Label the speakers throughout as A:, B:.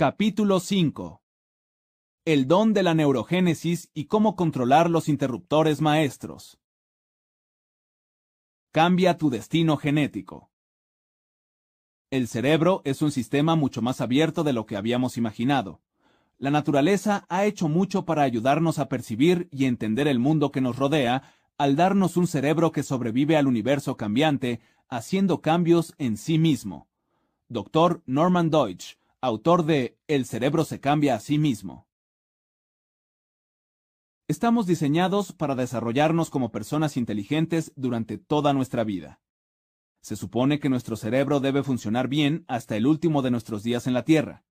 A: Capítulo 5 El don de la neurogénesis y cómo controlar los interruptores maestros. Cambia tu destino genético. El cerebro es un sistema mucho más abierto de lo que habíamos imaginado. La naturaleza ha hecho mucho para ayudarnos a percibir y entender el mundo que nos rodea al darnos un cerebro que sobrevive al universo cambiante, haciendo cambios en sí mismo. Dr. Norman Deutsch, autor de El cerebro se cambia a sí mismo. Estamos diseñados para desarrollarnos como personas inteligentes durante toda nuestra vida. Se supone que nuestro cerebro debe funcionar bien hasta el último de nuestros días en la Tierra.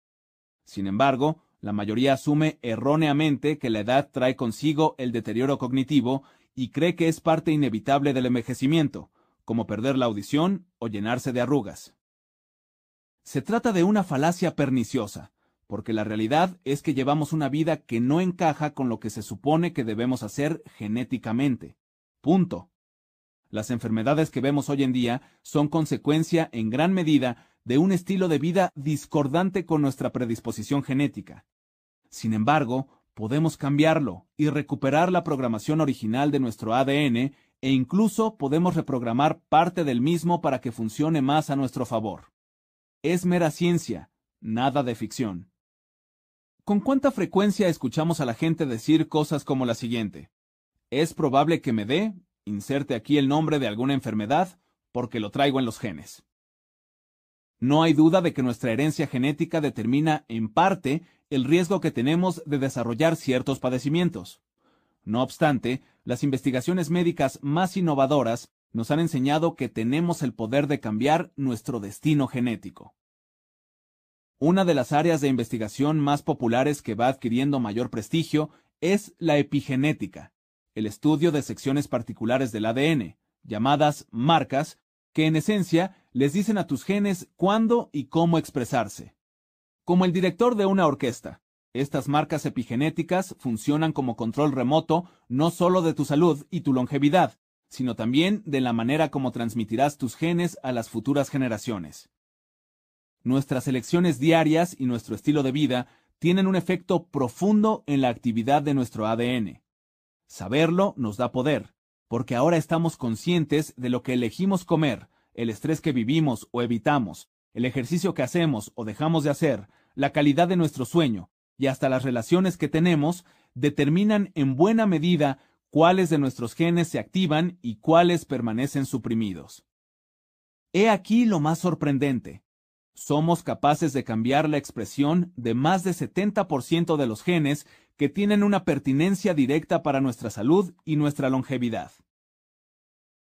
A: Sin embargo, la mayoría asume erróneamente que la edad trae consigo el deterioro cognitivo y cree que es parte inevitable del envejecimiento, como perder la audición o llenarse de arrugas. Se trata de una falacia perniciosa, porque la realidad es que llevamos una vida que no encaja con lo que se supone que debemos hacer genéticamente. Punto. Las enfermedades que vemos hoy en día son consecuencia en gran medida de un estilo de vida discordante con nuestra predisposición genética. Sin embargo, podemos cambiarlo y recuperar la programación original de nuestro ADN e incluso podemos reprogramar parte del mismo para que funcione más a nuestro favor. Es mera ciencia, nada de ficción. ¿Con cuánta frecuencia escuchamos a la gente decir cosas como la siguiente? Es probable que me dé, inserte aquí el nombre de alguna enfermedad, porque lo traigo en los genes. No hay duda de que nuestra herencia genética determina, en parte, el riesgo que tenemos de desarrollar ciertos padecimientos. No obstante, las investigaciones médicas más innovadoras nos han enseñado que tenemos el poder de cambiar nuestro destino genético. Una de las áreas de investigación más populares que va adquiriendo mayor prestigio es la epigenética, el estudio de secciones particulares del ADN, llamadas marcas, que en esencia les dicen a tus genes cuándo y cómo expresarse. Como el director de una orquesta, estas marcas epigenéticas funcionan como control remoto no solo de tu salud y tu longevidad, sino también de la manera como transmitirás tus genes a las futuras generaciones. Nuestras elecciones diarias y nuestro estilo de vida tienen un efecto profundo en la actividad de nuestro ADN. Saberlo nos da poder, porque ahora estamos conscientes de lo que elegimos comer, el estrés que vivimos o evitamos, el ejercicio que hacemos o dejamos de hacer, la calidad de nuestro sueño y hasta las relaciones que tenemos determinan en buena medida cuáles de nuestros genes se activan y cuáles permanecen suprimidos. He aquí lo más sorprendente. Somos capaces de cambiar la expresión de más de 70% de los genes que tienen una pertinencia directa para nuestra salud y nuestra longevidad.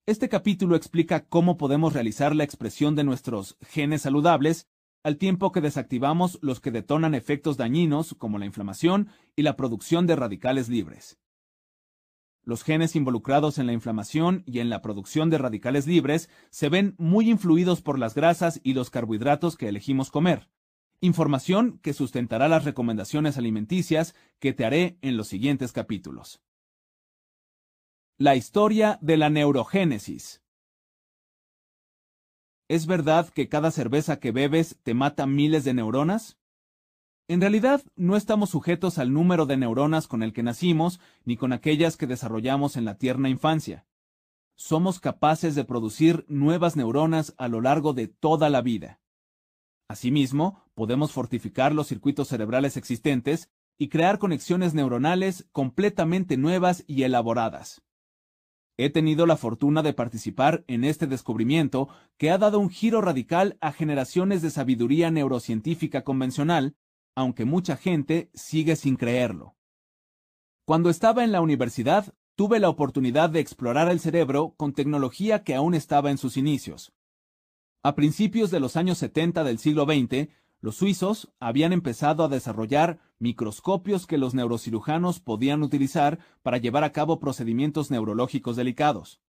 A: Este capítulo explica cómo podemos realizar la expresión de nuestros genes saludables al tiempo que desactivamos los que detonan efectos dañinos como la inflamación y la producción de radicales libres. Los genes involucrados en la inflamación y en la producción de radicales libres se ven muy influidos por las grasas y los carbohidratos que elegimos comer. Información que sustentará las recomendaciones alimenticias que te haré en los siguientes capítulos. La historia de la neurogénesis. ¿Es verdad que cada cerveza que bebes te mata miles de neuronas? En realidad, no estamos sujetos al número de neuronas con el que nacimos, ni con aquellas que desarrollamos en la tierna infancia. Somos capaces de producir nuevas neuronas a lo largo de toda la vida. Asimismo, podemos fortificar los circuitos cerebrales existentes y crear conexiones neuronales completamente nuevas y elaboradas. He tenido la fortuna de participar en este descubrimiento que ha dado un giro radical a generaciones de sabiduría neurocientífica convencional aunque mucha gente sigue sin creerlo. Cuando estaba en la universidad, tuve la oportunidad de explorar el cerebro con tecnología que aún estaba en sus inicios. A principios de los años 70 del siglo XX, los suizos habían empezado a desarrollar microscopios que los neurocirujanos podían utilizar para llevar a cabo procedimientos neurológicos delicados.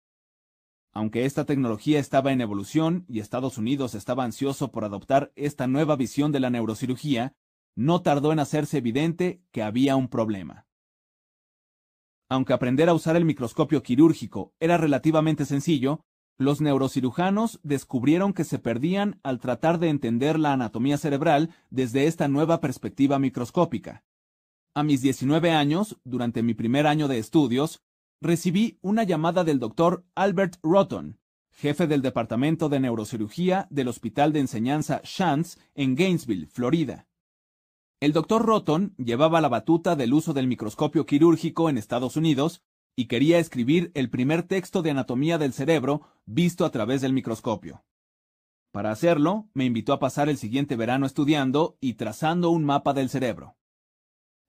A: Aunque esta tecnología estaba en evolución y Estados Unidos estaba ansioso por adoptar esta nueva visión de la neurocirugía, no tardó en hacerse evidente que había un problema. Aunque aprender a usar el microscopio quirúrgico era relativamente sencillo, los neurocirujanos descubrieron que se perdían al tratar de entender la anatomía cerebral desde esta nueva perspectiva microscópica. A mis 19 años, durante mi primer año de estudios, recibí una llamada del doctor Albert Rotten, jefe del Departamento de Neurocirugía del Hospital de Enseñanza Shantz en Gainesville, Florida. El doctor Rotten llevaba la batuta del uso del microscopio quirúrgico en Estados Unidos y quería escribir el primer texto de anatomía del cerebro visto a través del microscopio. Para hacerlo, me invitó a pasar el siguiente verano estudiando y trazando un mapa del cerebro.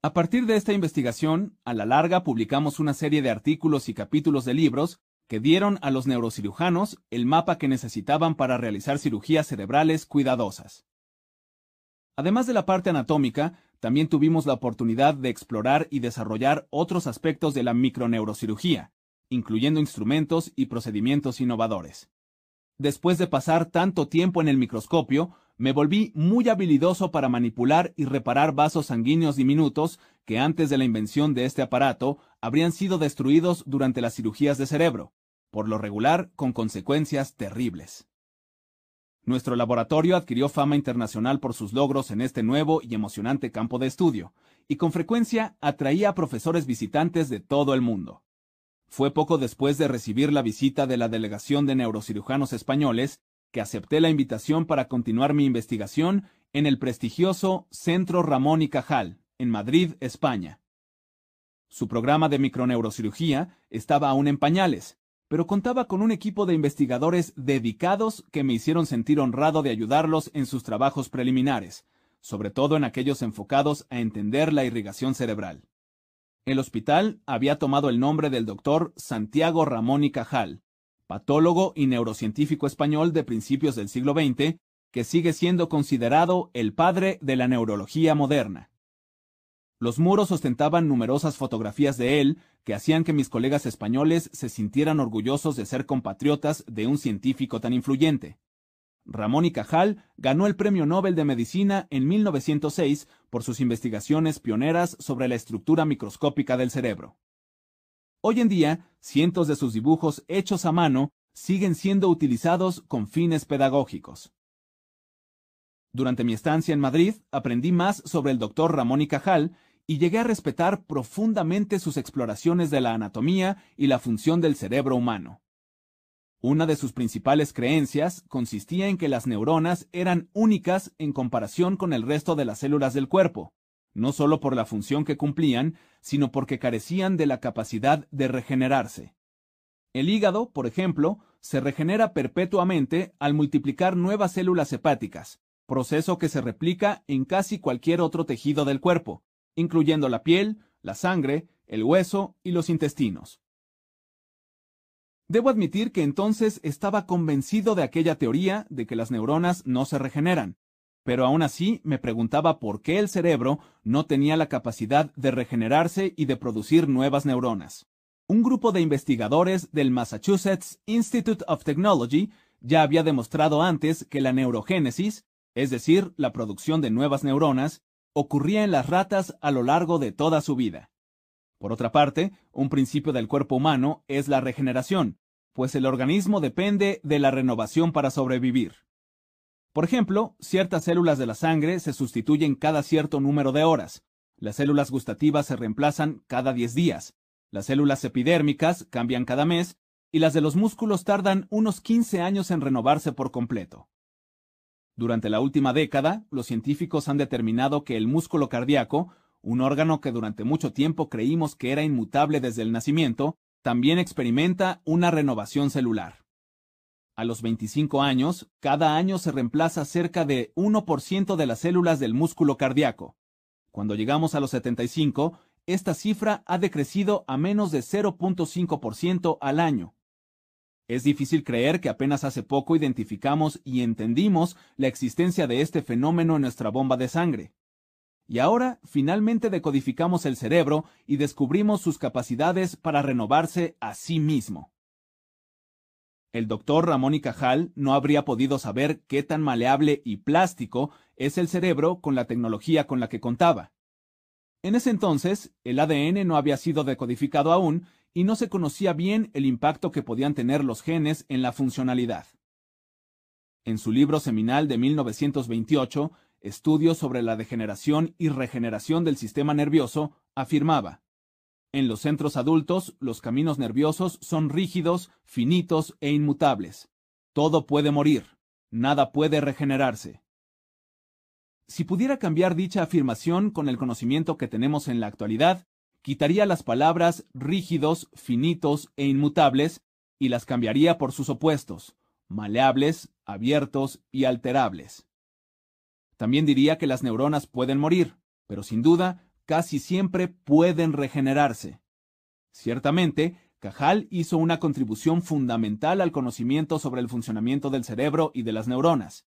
A: A partir de esta investigación, a la larga publicamos una serie de artículos y capítulos de libros que dieron a los neurocirujanos el mapa que necesitaban para realizar cirugías cerebrales cuidadosas. Además de la parte anatómica, también tuvimos la oportunidad de explorar y desarrollar otros aspectos de la microneurocirugía, incluyendo instrumentos y procedimientos innovadores. Después de pasar tanto tiempo en el microscopio, me volví muy habilidoso para manipular y reparar vasos sanguíneos diminutos que antes de la invención de este aparato habrían sido destruidos durante las cirugías de cerebro, por lo regular con consecuencias terribles. Nuestro laboratorio adquirió fama internacional por sus logros en este nuevo y emocionante campo de estudio, y con frecuencia atraía a profesores visitantes de todo el mundo. Fue poco después de recibir la visita de la delegación de neurocirujanos españoles que acepté la invitación para continuar mi investigación en el prestigioso Centro Ramón y Cajal, en Madrid, España. Su programa de microneurocirugía estaba aún en pañales, pero contaba con un equipo de investigadores dedicados que me hicieron sentir honrado de ayudarlos en sus trabajos preliminares, sobre todo en aquellos enfocados a entender la irrigación cerebral. El hospital había tomado el nombre del doctor Santiago Ramón y Cajal, patólogo y neurocientífico español de principios del siglo XX, que sigue siendo considerado el padre de la neurología moderna. Los muros ostentaban numerosas fotografías de él que hacían que mis colegas españoles se sintieran orgullosos de ser compatriotas de un científico tan influyente. Ramón y Cajal ganó el Premio Nobel de Medicina en 1906 por sus investigaciones pioneras sobre la estructura microscópica del cerebro. Hoy en día, cientos de sus dibujos hechos a mano siguen siendo utilizados con fines pedagógicos. Durante mi estancia en Madrid, aprendí más sobre el doctor Ramón y Cajal y llegué a respetar profundamente sus exploraciones de la anatomía y la función del cerebro humano. Una de sus principales creencias consistía en que las neuronas eran únicas en comparación con el resto de las células del cuerpo, no solo por la función que cumplían, sino porque carecían de la capacidad de regenerarse. El hígado, por ejemplo, se regenera perpetuamente al multiplicar nuevas células hepáticas, proceso que se replica en casi cualquier otro tejido del cuerpo, incluyendo la piel, la sangre, el hueso y los intestinos. Debo admitir que entonces estaba convencido de aquella teoría de que las neuronas no se regeneran, pero aún así me preguntaba por qué el cerebro no tenía la capacidad de regenerarse y de producir nuevas neuronas. Un grupo de investigadores del Massachusetts Institute of Technology ya había demostrado antes que la neurogénesis, es decir, la producción de nuevas neuronas, ocurría en las ratas a lo largo de toda su vida. Por otra parte, un principio del cuerpo humano es la regeneración, pues el organismo depende de la renovación para sobrevivir. Por ejemplo, ciertas células de la sangre se sustituyen cada cierto número de horas, las células gustativas se reemplazan cada 10 días, las células epidérmicas cambian cada mes y las de los músculos tardan unos 15 años en renovarse por completo. Durante la última década, los científicos han determinado que el músculo cardíaco, un órgano que durante mucho tiempo creímos que era inmutable desde el nacimiento, también experimenta una renovación celular. A los 25 años, cada año se reemplaza cerca de 1% de las células del músculo cardíaco. Cuando llegamos a los 75, esta cifra ha decrecido a menos de 0.5% al año. Es difícil creer que apenas hace poco identificamos y entendimos la existencia de este fenómeno en nuestra bomba de sangre. Y ahora finalmente decodificamos el cerebro y descubrimos sus capacidades para renovarse a sí mismo. El doctor Ramón y Cajal no habría podido saber qué tan maleable y plástico es el cerebro con la tecnología con la que contaba. En ese entonces, el ADN no había sido decodificado aún y no se conocía bien el impacto que podían tener los genes en la funcionalidad. En su libro seminal de 1928, Estudios sobre la degeneración y regeneración del sistema nervioso, afirmaba, En los centros adultos, los caminos nerviosos son rígidos, finitos e inmutables. Todo puede morir, nada puede regenerarse. Si pudiera cambiar dicha afirmación con el conocimiento que tenemos en la actualidad, quitaría las palabras rígidos, finitos e inmutables y las cambiaría por sus opuestos, maleables, abiertos y alterables. También diría que las neuronas pueden morir, pero sin duda, casi siempre pueden regenerarse. Ciertamente, Cajal hizo una contribución fundamental al conocimiento sobre el funcionamiento del cerebro y de las neuronas.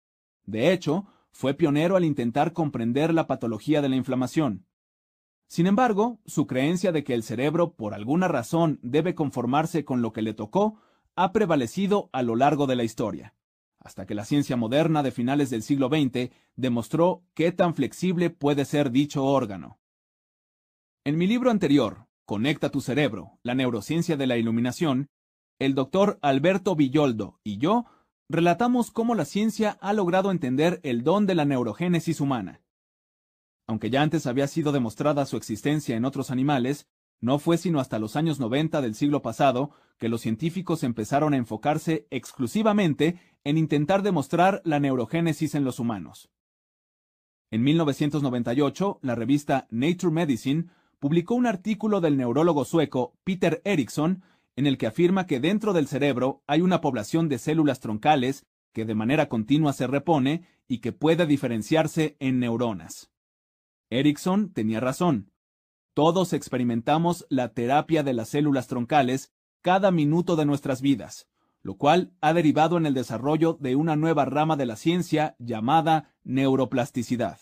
A: De hecho, fue pionero al intentar comprender la patología de la inflamación. Sin embargo, su creencia de que el cerebro por alguna razón debe conformarse con lo que le tocó ha prevalecido a lo largo de la historia, hasta que la ciencia moderna de finales del siglo XX demostró qué tan flexible puede ser dicho órgano. En mi libro anterior, Conecta tu cerebro, la neurociencia de la iluminación, el doctor Alberto Villoldo y yo relatamos cómo la ciencia ha logrado entender el don de la neurogénesis humana. Aunque ya antes había sido demostrada su existencia en otros animales, no fue sino hasta los años 90 del siglo pasado que los científicos empezaron a enfocarse exclusivamente en intentar demostrar la neurogénesis en los humanos. En 1998, la revista Nature Medicine publicó un artículo del neurólogo sueco Peter Eriksson en el que afirma que dentro del cerebro hay una población de células troncales que de manera continua se repone y que puede diferenciarse en neuronas. Erickson tenía razón. Todos experimentamos la terapia de las células troncales cada minuto de nuestras vidas, lo cual ha derivado en el desarrollo de una nueva rama de la ciencia llamada neuroplasticidad.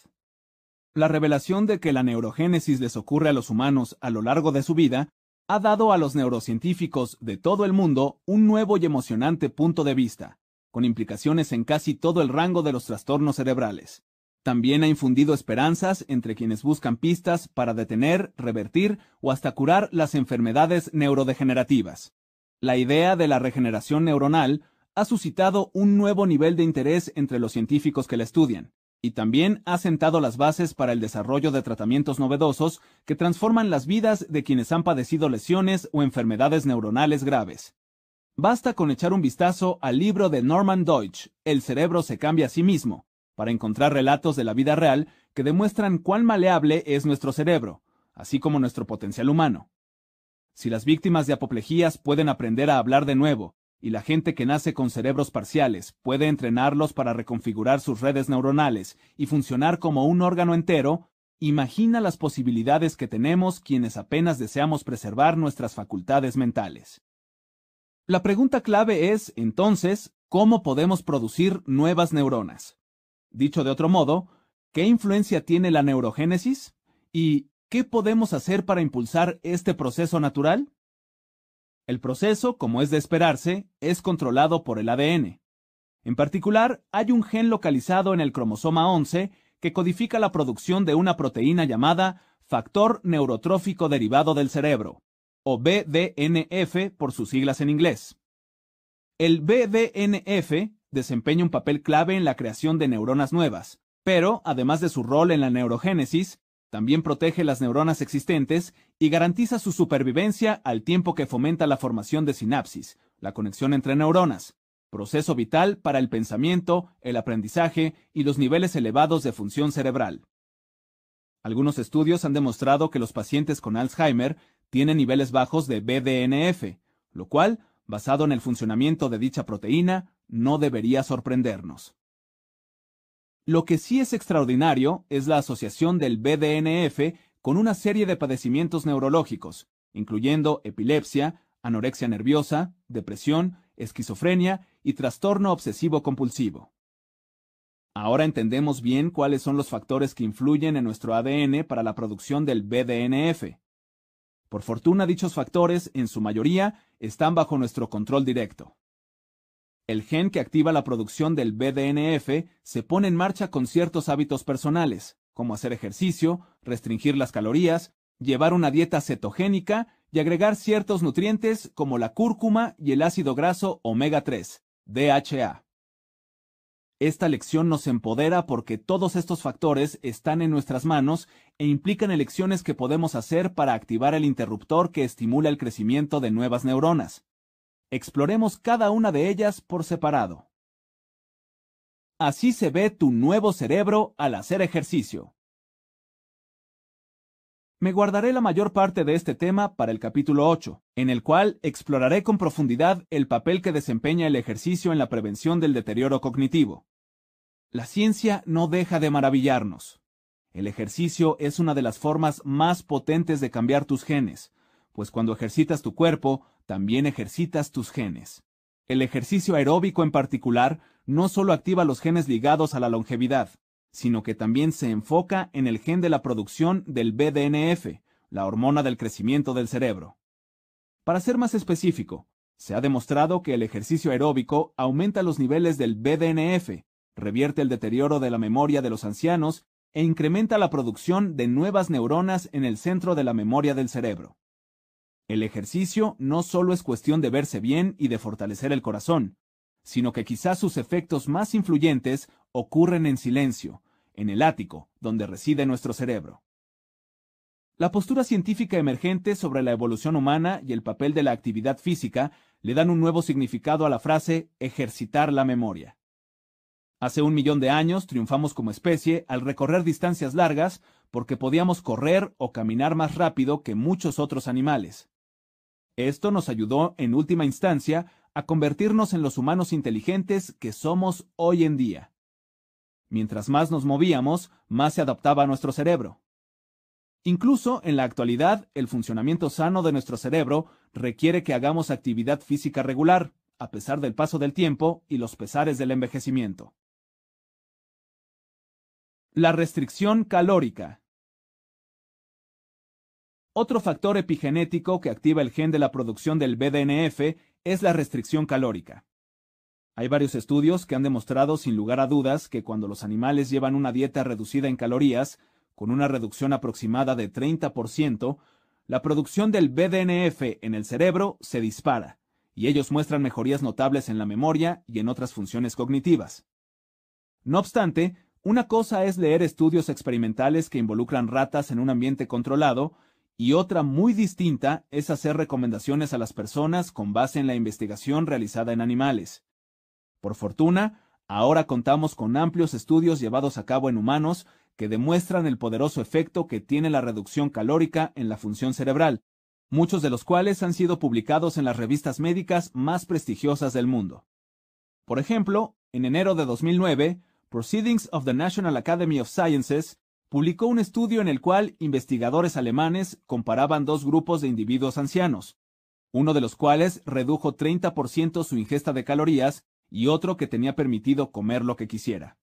A: La revelación de que la neurogénesis les ocurre a los humanos a lo largo de su vida ha dado a los neurocientíficos de todo el mundo un nuevo y emocionante punto de vista, con implicaciones en casi todo el rango de los trastornos cerebrales. También ha infundido esperanzas entre quienes buscan pistas para detener, revertir o hasta curar las enfermedades neurodegenerativas. La idea de la regeneración neuronal ha suscitado un nuevo nivel de interés entre los científicos que la estudian, y también ha sentado las bases para el desarrollo de tratamientos novedosos que transforman las vidas de quienes han padecido lesiones o enfermedades neuronales graves. Basta con echar un vistazo al libro de Norman Deutsch, El cerebro se cambia a sí mismo, para encontrar relatos de la vida real que demuestran cuán maleable es nuestro cerebro, así como nuestro potencial humano. Si las víctimas de apoplejías pueden aprender a hablar de nuevo, y la gente que nace con cerebros parciales puede entrenarlos para reconfigurar sus redes neuronales y funcionar como un órgano entero, imagina las posibilidades que tenemos quienes apenas deseamos preservar nuestras facultades mentales. La pregunta clave es, entonces, ¿cómo podemos producir nuevas neuronas? Dicho de otro modo, ¿qué influencia tiene la neurogénesis? ¿Y qué podemos hacer para impulsar este proceso natural? El proceso, como es de esperarse, es controlado por el ADN. En particular, hay un gen localizado en el cromosoma 11 que codifica la producción de una proteína llamada factor neurotrófico derivado del cerebro, o BDNF por sus siglas en inglés. El BDNF desempeña un papel clave en la creación de neuronas nuevas, pero, además de su rol en la neurogénesis, también protege las neuronas existentes y garantiza su supervivencia al tiempo que fomenta la formación de sinapsis, la conexión entre neuronas, proceso vital para el pensamiento, el aprendizaje y los niveles elevados de función cerebral. Algunos estudios han demostrado que los pacientes con Alzheimer tienen niveles bajos de BDNF, lo cual, basado en el funcionamiento de dicha proteína, no debería sorprendernos. Lo que sí es extraordinario es la asociación del BDNF con una serie de padecimientos neurológicos, incluyendo epilepsia, anorexia nerviosa, depresión, esquizofrenia y trastorno obsesivo compulsivo. Ahora entendemos bien cuáles son los factores que influyen en nuestro ADN para la producción del BDNF. Por fortuna dichos factores, en su mayoría, están bajo nuestro control directo. El gen que activa la producción del BDNF se pone en marcha con ciertos hábitos personales, como hacer ejercicio, restringir las calorías, llevar una dieta cetogénica y agregar ciertos nutrientes como la cúrcuma y el ácido graso omega 3, DHA. Esta lección nos empodera porque todos estos factores están en nuestras manos e implican elecciones que podemos hacer para activar el interruptor que estimula el crecimiento de nuevas neuronas. Exploremos cada una de ellas por separado. Así se ve tu nuevo cerebro al hacer ejercicio. Me guardaré la mayor parte de este tema para el capítulo 8, en el cual exploraré con profundidad el papel que desempeña el ejercicio en la prevención del deterioro cognitivo. La ciencia no deja de maravillarnos. El ejercicio es una de las formas más potentes de cambiar tus genes, pues cuando ejercitas tu cuerpo, también ejercitas tus genes. El ejercicio aeróbico en particular no solo activa los genes ligados a la longevidad, sino que también se enfoca en el gen de la producción del BDNF, la hormona del crecimiento del cerebro. Para ser más específico, se ha demostrado que el ejercicio aeróbico aumenta los niveles del BDNF, revierte el deterioro de la memoria de los ancianos e incrementa la producción de nuevas neuronas en el centro de la memoria del cerebro. El ejercicio no solo es cuestión de verse bien y de fortalecer el corazón, sino que quizás sus efectos más influyentes ocurren en silencio, en el ático, donde reside nuestro cerebro. La postura científica emergente sobre la evolución humana y el papel de la actividad física le dan un nuevo significado a la frase ejercitar la memoria. Hace un millón de años triunfamos como especie al recorrer distancias largas porque podíamos correr o caminar más rápido que muchos otros animales. Esto nos ayudó, en última instancia, a convertirnos en los humanos inteligentes que somos hoy en día. Mientras más nos movíamos, más se adaptaba nuestro cerebro. Incluso en la actualidad, el funcionamiento sano de nuestro cerebro requiere que hagamos actividad física regular, a pesar del paso del tiempo y los pesares del envejecimiento. La restricción calórica. Otro factor epigenético que activa el gen de la producción del BDNF es la restricción calórica. Hay varios estudios que han demostrado sin lugar a dudas que cuando los animales llevan una dieta reducida en calorías, con una reducción aproximada de 30%, la producción del BDNF en el cerebro se dispara, y ellos muestran mejorías notables en la memoria y en otras funciones cognitivas. No obstante, una cosa es leer estudios experimentales que involucran ratas en un ambiente controlado y otra muy distinta es hacer recomendaciones a las personas con base en la investigación realizada en animales. Por fortuna, ahora contamos con amplios estudios llevados a cabo en humanos que demuestran el poderoso efecto que tiene la reducción calórica en la función cerebral, muchos de los cuales han sido publicados en las revistas médicas más prestigiosas del mundo. Por ejemplo, en enero de 2009, Proceedings of the National Academy of Sciences publicó un estudio en el cual investigadores alemanes comparaban dos grupos de individuos ancianos, uno de los cuales redujo 30% su ingesta de calorías y otro que tenía permitido comer lo que quisiera.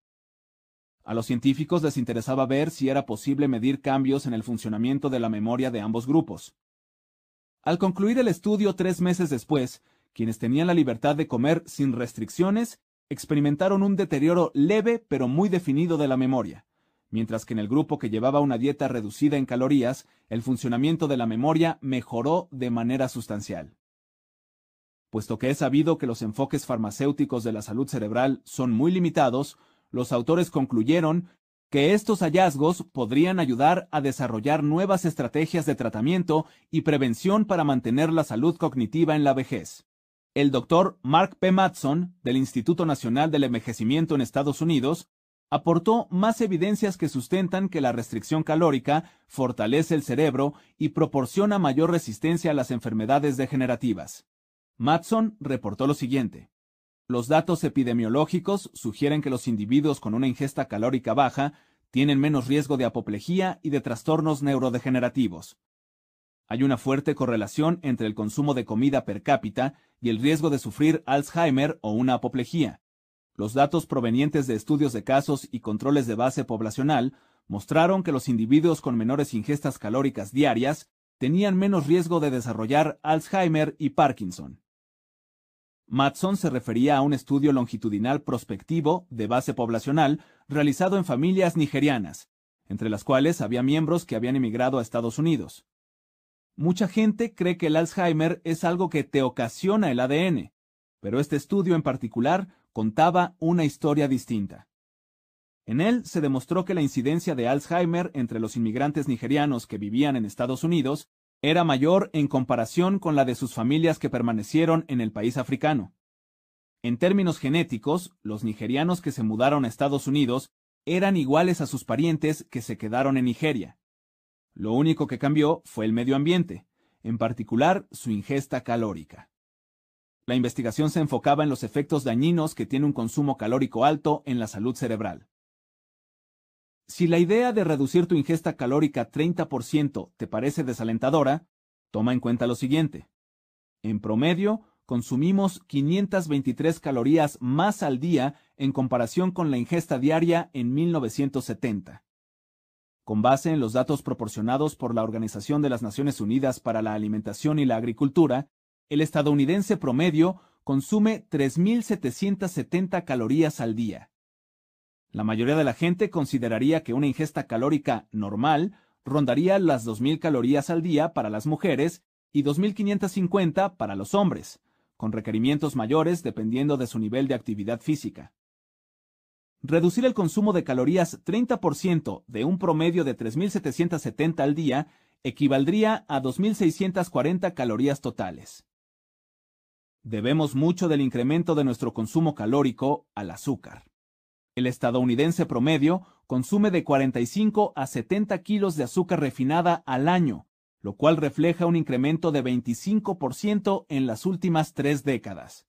A: A los científicos les interesaba ver si era posible medir cambios en el funcionamiento de la memoria de ambos grupos. Al concluir el estudio tres meses después, quienes tenían la libertad de comer sin restricciones experimentaron un deterioro leve pero muy definido de la memoria, mientras que en el grupo que llevaba una dieta reducida en calorías, el funcionamiento de la memoria mejoró de manera sustancial. Puesto que es sabido que los enfoques farmacéuticos de la salud cerebral son muy limitados, los autores concluyeron que estos hallazgos podrían ayudar a desarrollar nuevas estrategias de tratamiento y prevención para mantener la salud cognitiva en la vejez. El doctor Mark P. Matson, del Instituto Nacional del Envejecimiento en Estados Unidos, aportó más evidencias que sustentan que la restricción calórica fortalece el cerebro y proporciona mayor resistencia a las enfermedades degenerativas. Matson reportó lo siguiente. Los datos epidemiológicos sugieren que los individuos con una ingesta calórica baja tienen menos riesgo de apoplejía y de trastornos neurodegenerativos. Hay una fuerte correlación entre el consumo de comida per cápita y el riesgo de sufrir Alzheimer o una apoplejía. Los datos provenientes de estudios de casos y controles de base poblacional mostraron que los individuos con menores ingestas calóricas diarias tenían menos riesgo de desarrollar Alzheimer y Parkinson. Matson se refería a un estudio longitudinal prospectivo de base poblacional realizado en familias nigerianas, entre las cuales había miembros que habían emigrado a Estados Unidos. Mucha gente cree que el Alzheimer es algo que te ocasiona el ADN, pero este estudio en particular contaba una historia distinta. En él se demostró que la incidencia de Alzheimer entre los inmigrantes nigerianos que vivían en Estados Unidos era mayor en comparación con la de sus familias que permanecieron en el país africano. En términos genéticos, los nigerianos que se mudaron a Estados Unidos eran iguales a sus parientes que se quedaron en Nigeria. Lo único que cambió fue el medio ambiente, en particular su ingesta calórica. La investigación se enfocaba en los efectos dañinos que tiene un consumo calórico alto en la salud cerebral. Si la idea de reducir tu ingesta calórica 30% te parece desalentadora, toma en cuenta lo siguiente. En promedio, consumimos 523 calorías más al día en comparación con la ingesta diaria en 1970. Con base en los datos proporcionados por la Organización de las Naciones Unidas para la Alimentación y la Agricultura, el estadounidense promedio consume 3.770 calorías al día. La mayoría de la gente consideraría que una ingesta calórica normal rondaría las 2.000 calorías al día para las mujeres y 2.550 para los hombres, con requerimientos mayores dependiendo de su nivel de actividad física. Reducir el consumo de calorías 30% de un promedio de 3.770 al día equivaldría a 2.640 calorías totales. Debemos mucho del incremento de nuestro consumo calórico al azúcar. El estadounidense promedio consume de 45 a 70 kilos de azúcar refinada al año, lo cual refleja un incremento de 25% en las últimas tres décadas.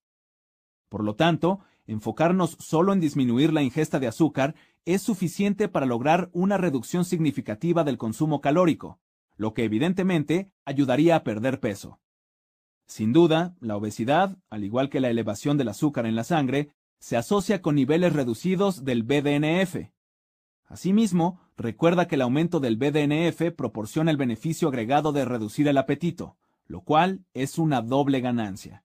A: Por lo tanto, enfocarnos solo en disminuir la ingesta de azúcar es suficiente para lograr una reducción significativa del consumo calórico, lo que evidentemente ayudaría a perder peso. Sin duda, la obesidad, al igual que la elevación del azúcar en la sangre, se asocia con niveles reducidos del BDNF, Asimismo, recuerda que el aumento del BDNF proporciona el beneficio agregado de reducir el apetito, lo cual es una doble ganancia.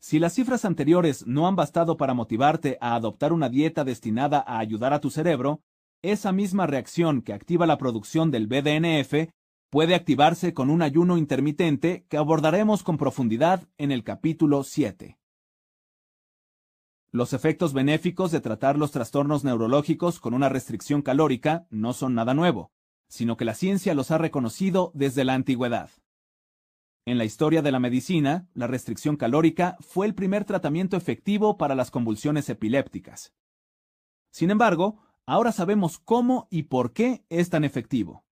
A: Si las cifras anteriores no han bastado para motivarte a adoptar una dieta destinada a ayudar a tu cerebro, esa misma reacción que activa la producción del BDNF puede activarse con un ayuno intermitente que abordaremos con profundidad en el capítulo 7. Los efectos benéficos de tratar los trastornos neurológicos con una restricción calórica no son nada nuevo, sino que la ciencia los ha reconocido desde la antigüedad. En la historia de la medicina, la restricción calórica fue el primer tratamiento efectivo para las convulsiones epilépticas. Sin embargo, ahora sabemos cómo y por qué es tan efectivo.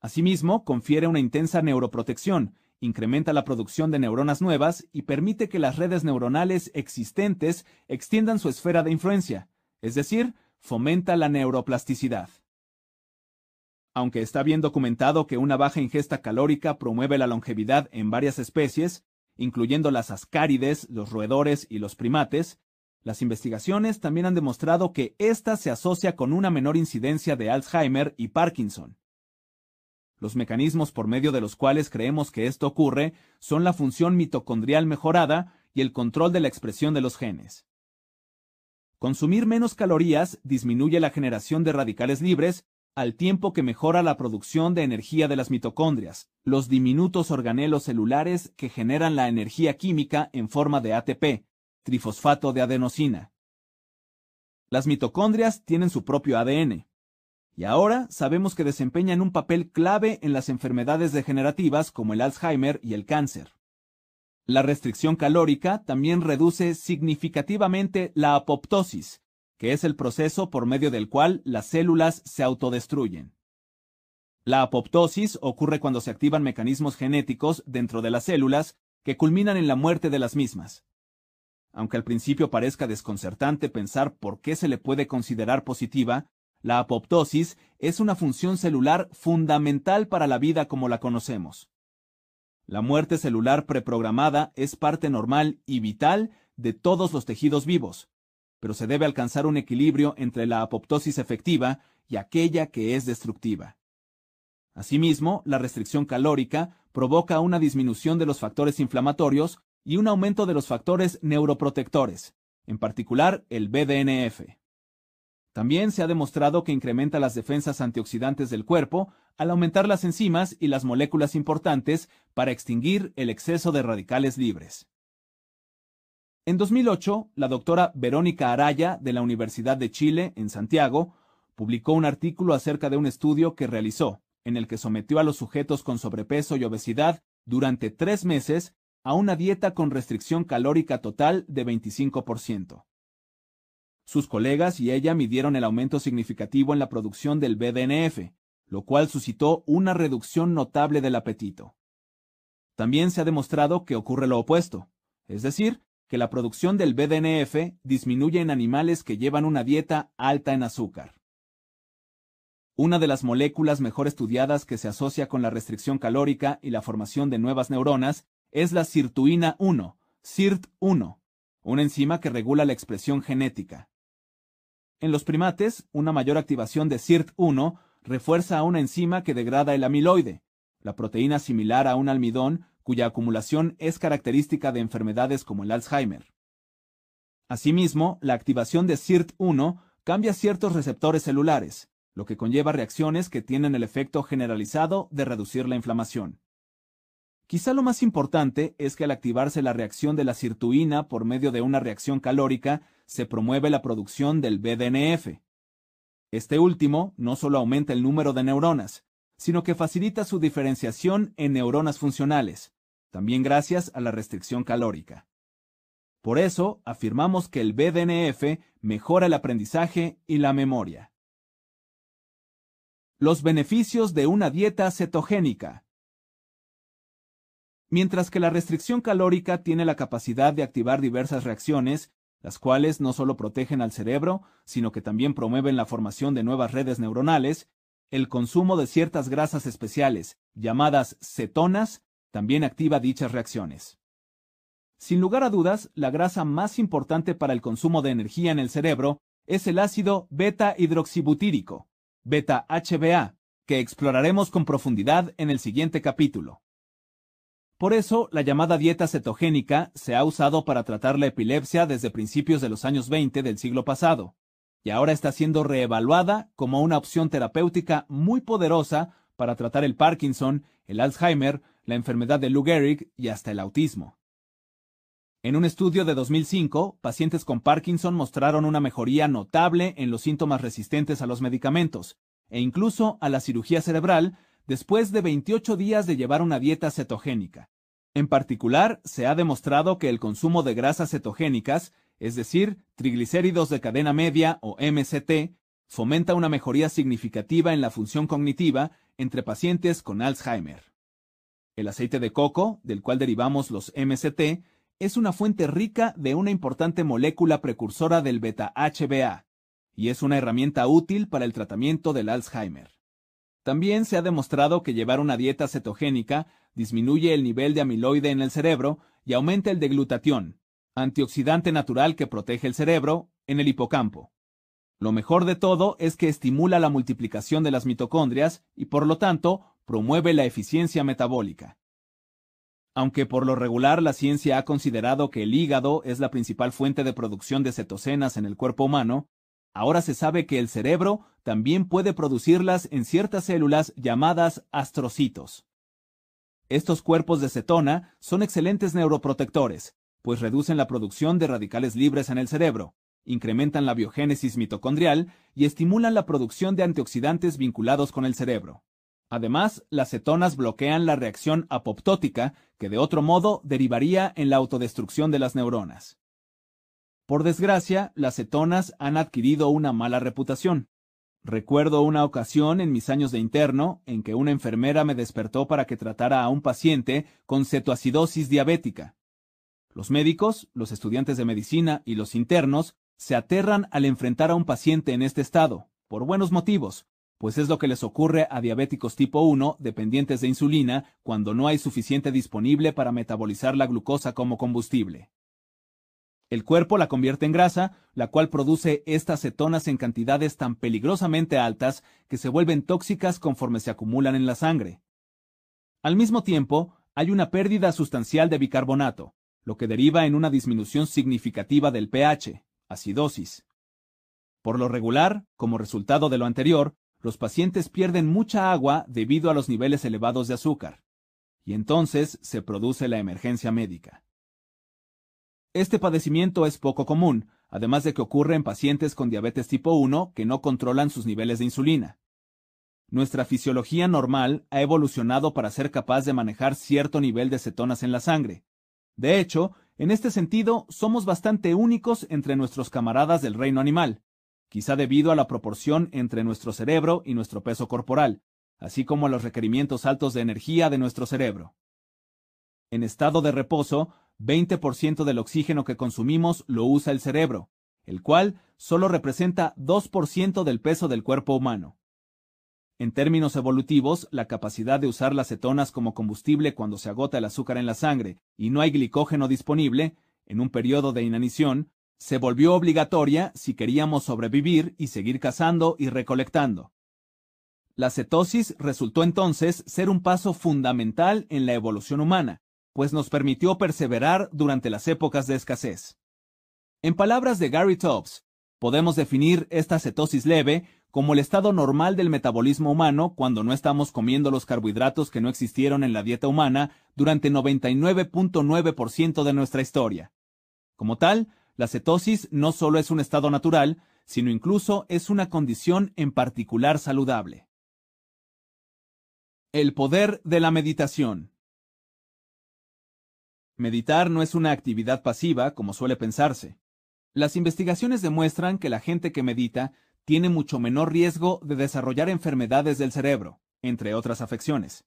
A: Asimismo, confiere una intensa neuroprotección incrementa la producción de neuronas nuevas y permite que las redes neuronales existentes extiendan su esfera de influencia, es decir, fomenta la neuroplasticidad. Aunque está bien documentado que una baja ingesta calórica promueve la longevidad en varias especies, incluyendo las ascárides, los roedores y los primates, las investigaciones también han demostrado que ésta se asocia con una menor incidencia de Alzheimer y Parkinson. Los mecanismos por medio de los cuales creemos que esto ocurre son la función mitocondrial mejorada y el control de la expresión de los genes. Consumir menos calorías disminuye la generación de radicales libres al tiempo que mejora la producción de energía de las mitocondrias, los diminutos organelos celulares que generan la energía química en forma de ATP, trifosfato de adenosina. Las mitocondrias tienen su propio ADN, y ahora sabemos que desempeñan un papel clave en las enfermedades degenerativas como el Alzheimer y el cáncer. La restricción calórica también reduce significativamente la apoptosis, que es el proceso por medio del cual las células se autodestruyen. La apoptosis ocurre cuando se activan mecanismos genéticos dentro de las células que culminan en la muerte de las mismas. Aunque al principio parezca desconcertante pensar por qué se le puede considerar positiva, la apoptosis es una función celular fundamental para la vida como la conocemos. La muerte celular preprogramada es parte normal y vital de todos los tejidos vivos, pero se debe alcanzar un equilibrio entre la apoptosis efectiva y aquella que es destructiva. Asimismo, la restricción calórica provoca una disminución de los factores inflamatorios y un aumento de los factores neuroprotectores, en particular el BDNF. También se ha demostrado que incrementa las defensas antioxidantes del cuerpo al aumentar las enzimas y las moléculas importantes para extinguir el exceso de radicales libres. En 2008, la doctora Verónica Araya, de la Universidad de Chile, en Santiago, publicó un artículo acerca de un estudio que realizó, en el que sometió a los sujetos con sobrepeso y obesidad durante tres meses a una dieta con restricción calórica total de 25%. Sus colegas y ella midieron el aumento significativo en la producción del BDNF, lo cual suscitó una reducción notable del apetito. También se ha demostrado que ocurre lo opuesto, es decir, que la producción del BDNF disminuye en animales que llevan una dieta alta en azúcar. Una de las moléculas mejor estudiadas que se asocia con la restricción calórica y la formación de nuevas neuronas es la sirtuina 1, SIRT1, una enzima que regula la expresión genética. En los primates, una mayor activación de SIRT1 refuerza a una enzima que degrada el amiloide, la proteína similar a un almidón cuya acumulación es característica de enfermedades como el Alzheimer. Asimismo, la activación de SIRT1 cambia ciertos receptores celulares, lo que conlleva reacciones que tienen el efecto generalizado de reducir la inflamación. Quizá lo más importante es que al activarse la reacción de la sirtuina por medio de una reacción calórica, se promueve la producción del BDNF. Este último no solo aumenta el número de neuronas, sino que facilita su diferenciación en neuronas funcionales, también gracias a la restricción calórica. Por eso, afirmamos que el BDNF mejora el aprendizaje y la memoria. Los beneficios de una dieta cetogénica. Mientras que la restricción calórica tiene la capacidad de activar diversas reacciones, las cuales no solo protegen al cerebro, sino que también promueven la formación de nuevas redes neuronales, el consumo de ciertas grasas especiales, llamadas cetonas, también activa dichas reacciones. Sin lugar a dudas, la grasa más importante para el consumo de energía en el cerebro es el ácido beta-hidroxibutírico, beta-HBA, que exploraremos con profundidad en el siguiente capítulo. Por eso, la llamada dieta cetogénica se ha usado para tratar la epilepsia desde principios de los años 20 del siglo pasado, y ahora está siendo reevaluada como una opción terapéutica muy poderosa para tratar el Parkinson, el Alzheimer, la enfermedad de Lou Gehrig y hasta el autismo. En un estudio de 2005, pacientes con Parkinson mostraron una mejoría notable en los síntomas resistentes a los medicamentos, e incluso a la cirugía cerebral, después de 28 días de llevar una dieta cetogénica. En particular, se ha demostrado que el consumo de grasas cetogénicas, es decir, triglicéridos de cadena media o MCT, fomenta una mejoría significativa en la función cognitiva entre pacientes con Alzheimer. El aceite de coco, del cual derivamos los MCT, es una fuente rica de una importante molécula precursora del beta-HBA, y es una herramienta útil para el tratamiento del Alzheimer. También se ha demostrado que llevar una dieta cetogénica disminuye el nivel de amiloide en el cerebro y aumenta el de glutatión, antioxidante natural que protege el cerebro, en el hipocampo. Lo mejor de todo es que estimula la multiplicación de las mitocondrias y por lo tanto promueve la eficiencia metabólica. Aunque por lo regular la ciencia ha considerado que el hígado es la principal fuente de producción de cetocenas en el cuerpo humano, Ahora se sabe que el cerebro también puede producirlas en ciertas células llamadas astrocitos. Estos cuerpos de cetona son excelentes neuroprotectores, pues reducen la producción de radicales libres en el cerebro, incrementan la biogénesis mitocondrial y estimulan la producción de antioxidantes vinculados con el cerebro. Además, las cetonas bloquean la reacción apoptótica, que de otro modo derivaría en la autodestrucción de las neuronas. Por desgracia, las cetonas han adquirido una mala reputación. Recuerdo una ocasión en mis años de interno en que una enfermera me despertó para que tratara a un paciente con cetoacidosis diabética. Los médicos, los estudiantes de medicina y los internos se aterran al enfrentar a un paciente en este estado, por buenos motivos, pues es lo que les ocurre a diabéticos tipo 1 dependientes de insulina cuando no hay suficiente disponible para metabolizar la glucosa como combustible. El cuerpo la convierte en grasa, la cual produce estas cetonas en cantidades tan peligrosamente altas que se vuelven tóxicas conforme se acumulan en la sangre. Al mismo tiempo, hay una pérdida sustancial de bicarbonato, lo que deriva en una disminución significativa del pH, acidosis. Por lo regular, como resultado de lo anterior, los pacientes pierden mucha agua debido a los niveles elevados de azúcar, y entonces se produce la emergencia médica. Este padecimiento es poco común, además de que ocurre en pacientes con diabetes tipo 1 que no controlan sus niveles de insulina. Nuestra fisiología normal ha evolucionado para ser capaz de manejar cierto nivel de cetonas en la sangre. De hecho, en este sentido, somos bastante únicos entre nuestros camaradas del reino animal, quizá debido a la proporción entre nuestro cerebro y nuestro peso corporal, así como a los requerimientos altos de energía de nuestro cerebro. En estado de reposo, 20% del oxígeno que consumimos lo usa el cerebro, el cual solo representa 2% del peso del cuerpo humano. En términos evolutivos, la capacidad de usar las cetonas como combustible cuando se agota el azúcar en la sangre y no hay glicógeno disponible, en un periodo de inanición, se volvió obligatoria si queríamos sobrevivir y seguir cazando y recolectando. La cetosis resultó entonces ser un paso fundamental en la evolución humana, pues nos permitió perseverar durante las épocas de escasez. En palabras de Gary Tobbs, podemos definir esta cetosis leve como el estado normal del metabolismo humano cuando no estamos comiendo los carbohidratos que no existieron en la dieta humana durante 99.9% de nuestra historia. Como tal, la cetosis no solo es un estado natural, sino incluso es una condición en particular saludable. El poder de la meditación. Meditar no es una actividad pasiva, como suele pensarse. Las investigaciones demuestran que la gente que medita tiene mucho menor riesgo de desarrollar enfermedades del cerebro, entre otras afecciones.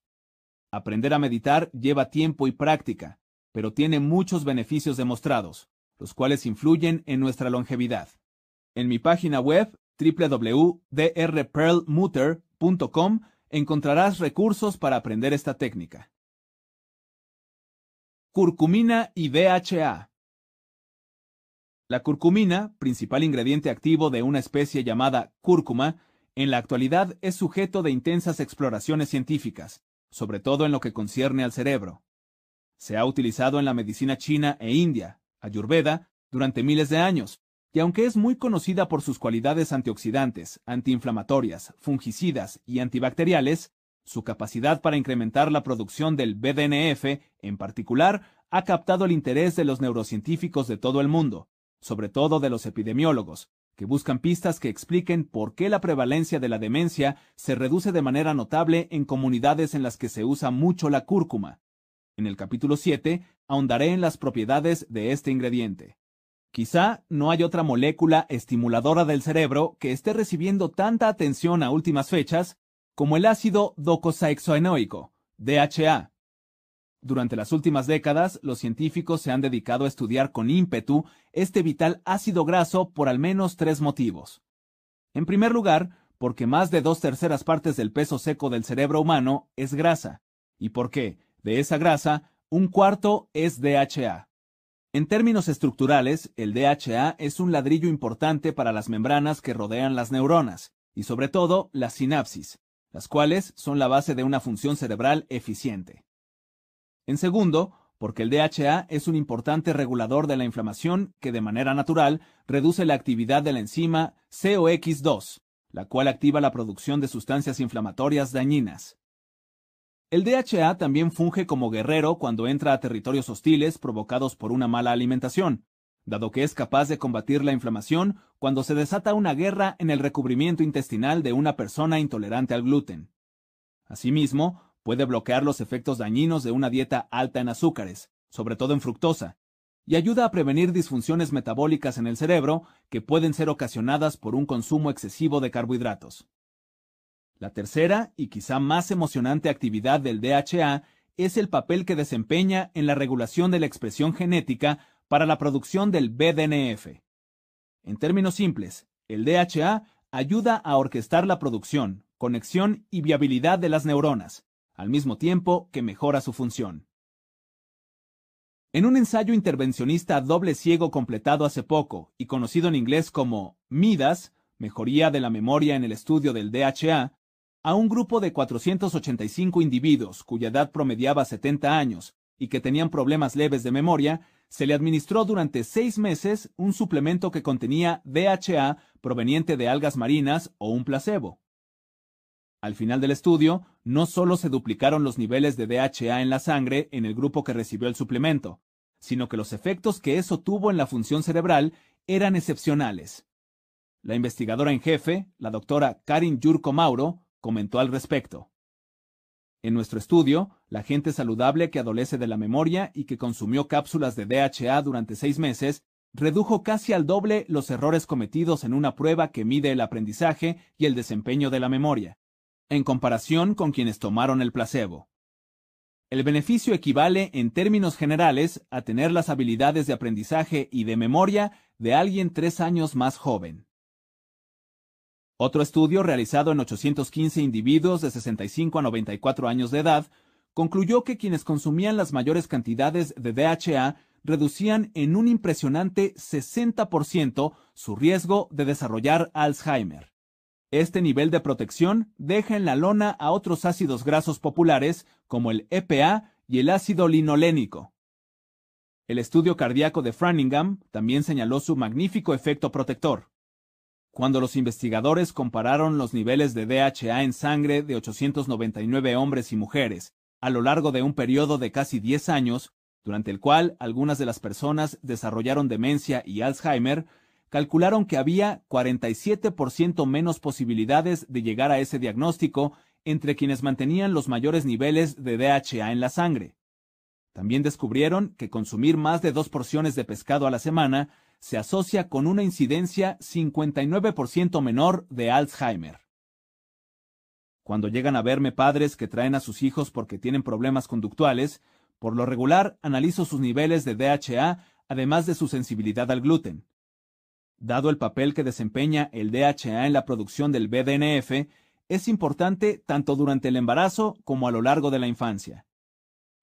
A: Aprender a meditar lleva tiempo y práctica, pero tiene muchos beneficios demostrados, los cuales influyen en nuestra longevidad. En mi página web www.drperlmutter.com encontrarás recursos para aprender esta técnica. Curcumina y DHA. La curcumina, principal ingrediente activo de una especie llamada cúrcuma, en la actualidad es sujeto de intensas exploraciones científicas, sobre todo en lo que concierne al cerebro. Se ha utilizado en la medicina china e india, ayurveda, durante miles de años, y aunque es muy conocida por sus cualidades antioxidantes, antiinflamatorias, fungicidas y antibacteriales, su capacidad para incrementar la producción del BDNF, en particular, ha captado el interés de los neurocientíficos de todo el mundo, sobre todo de los epidemiólogos, que buscan pistas que expliquen por qué la prevalencia de la demencia se reduce de manera notable en comunidades en las que se usa mucho la cúrcuma. En el capítulo 7 ahondaré en las propiedades de este ingrediente. Quizá no hay otra molécula estimuladora del cerebro que esté recibiendo tanta atención a últimas fechas como el ácido docosahexaenoico, DHA. Durante las últimas décadas, los científicos se han dedicado a estudiar con ímpetu este vital ácido graso por al menos tres motivos. En primer lugar, porque más de dos terceras partes del peso seco del cerebro humano es grasa, y porque, de esa grasa, un cuarto es DHA. En términos estructurales, el DHA es un ladrillo importante para las membranas que rodean las neuronas, y sobre todo la sinapsis, las cuales son la base de una función cerebral eficiente. En segundo, porque el DHA es un importante regulador de la inflamación que de manera natural reduce la actividad de la enzima COX2, la cual activa la producción de sustancias inflamatorias dañinas. El DHA también funge como guerrero cuando entra a territorios hostiles provocados por una mala alimentación, dado que es capaz de combatir la inflamación cuando se desata una guerra en el recubrimiento intestinal de una persona intolerante al gluten. Asimismo, puede bloquear los efectos dañinos de una dieta alta en azúcares, sobre todo en fructosa, y ayuda a prevenir disfunciones metabólicas en el cerebro que pueden ser ocasionadas por un consumo excesivo de carbohidratos. La tercera y quizá más emocionante actividad del DHA es el papel que desempeña en la regulación de la expresión genética para la producción del BDNF. En términos simples, el DHA ayuda a orquestar la producción, conexión y viabilidad de las neuronas, al mismo tiempo que mejora su función. En un ensayo intervencionista doble ciego completado hace poco y conocido en inglés como MIDAS, Mejoría de la Memoria en el Estudio del DHA, a un grupo de 485 individuos cuya edad promediaba 70 años y que tenían problemas leves de memoria, se le administró durante seis meses un suplemento que contenía DHA proveniente de algas marinas o un placebo. Al final del estudio, no solo se duplicaron los niveles de DHA en la sangre en el grupo que recibió el suplemento, sino que los efectos que eso tuvo en la función cerebral eran excepcionales. La investigadora en jefe, la doctora Karin Yurko Mauro, comentó al respecto. En nuestro estudio, la gente saludable que adolece de la memoria y que consumió cápsulas de DHA durante seis meses redujo casi al doble los errores cometidos en una prueba que mide el aprendizaje y el desempeño de la memoria en comparación con quienes tomaron el placebo. El beneficio equivale en términos generales a tener las habilidades de aprendizaje y de memoria de alguien tres años más joven. Otro estudio realizado en 815 individuos de 65 a 94 años de edad concluyó que quienes consumían las mayores cantidades de DHA reducían en un impresionante 60% su riesgo de desarrollar Alzheimer. Este nivel de protección deja en la lona a otros ácidos grasos populares como el EPA y el ácido linolénico. El estudio cardíaco de Franingham también señaló su magnífico efecto protector. Cuando los investigadores compararon los niveles de DHA en sangre de 899 hombres y mujeres a lo largo de un periodo de casi 10 años, durante el cual algunas de las personas desarrollaron demencia y Alzheimer, calcularon que había 47% menos posibilidades de llegar a ese diagnóstico entre quienes mantenían los mayores niveles de DHA en la sangre. También descubrieron que consumir más de dos porciones de pescado a la semana se asocia con una incidencia 59% menor de Alzheimer. Cuando llegan a verme padres que traen a sus hijos porque tienen problemas conductuales, por lo regular analizo sus niveles de DHA además de su sensibilidad al gluten. Dado el papel que desempeña el DHA en la producción del BDNF, es importante tanto durante el embarazo como a lo largo de la infancia.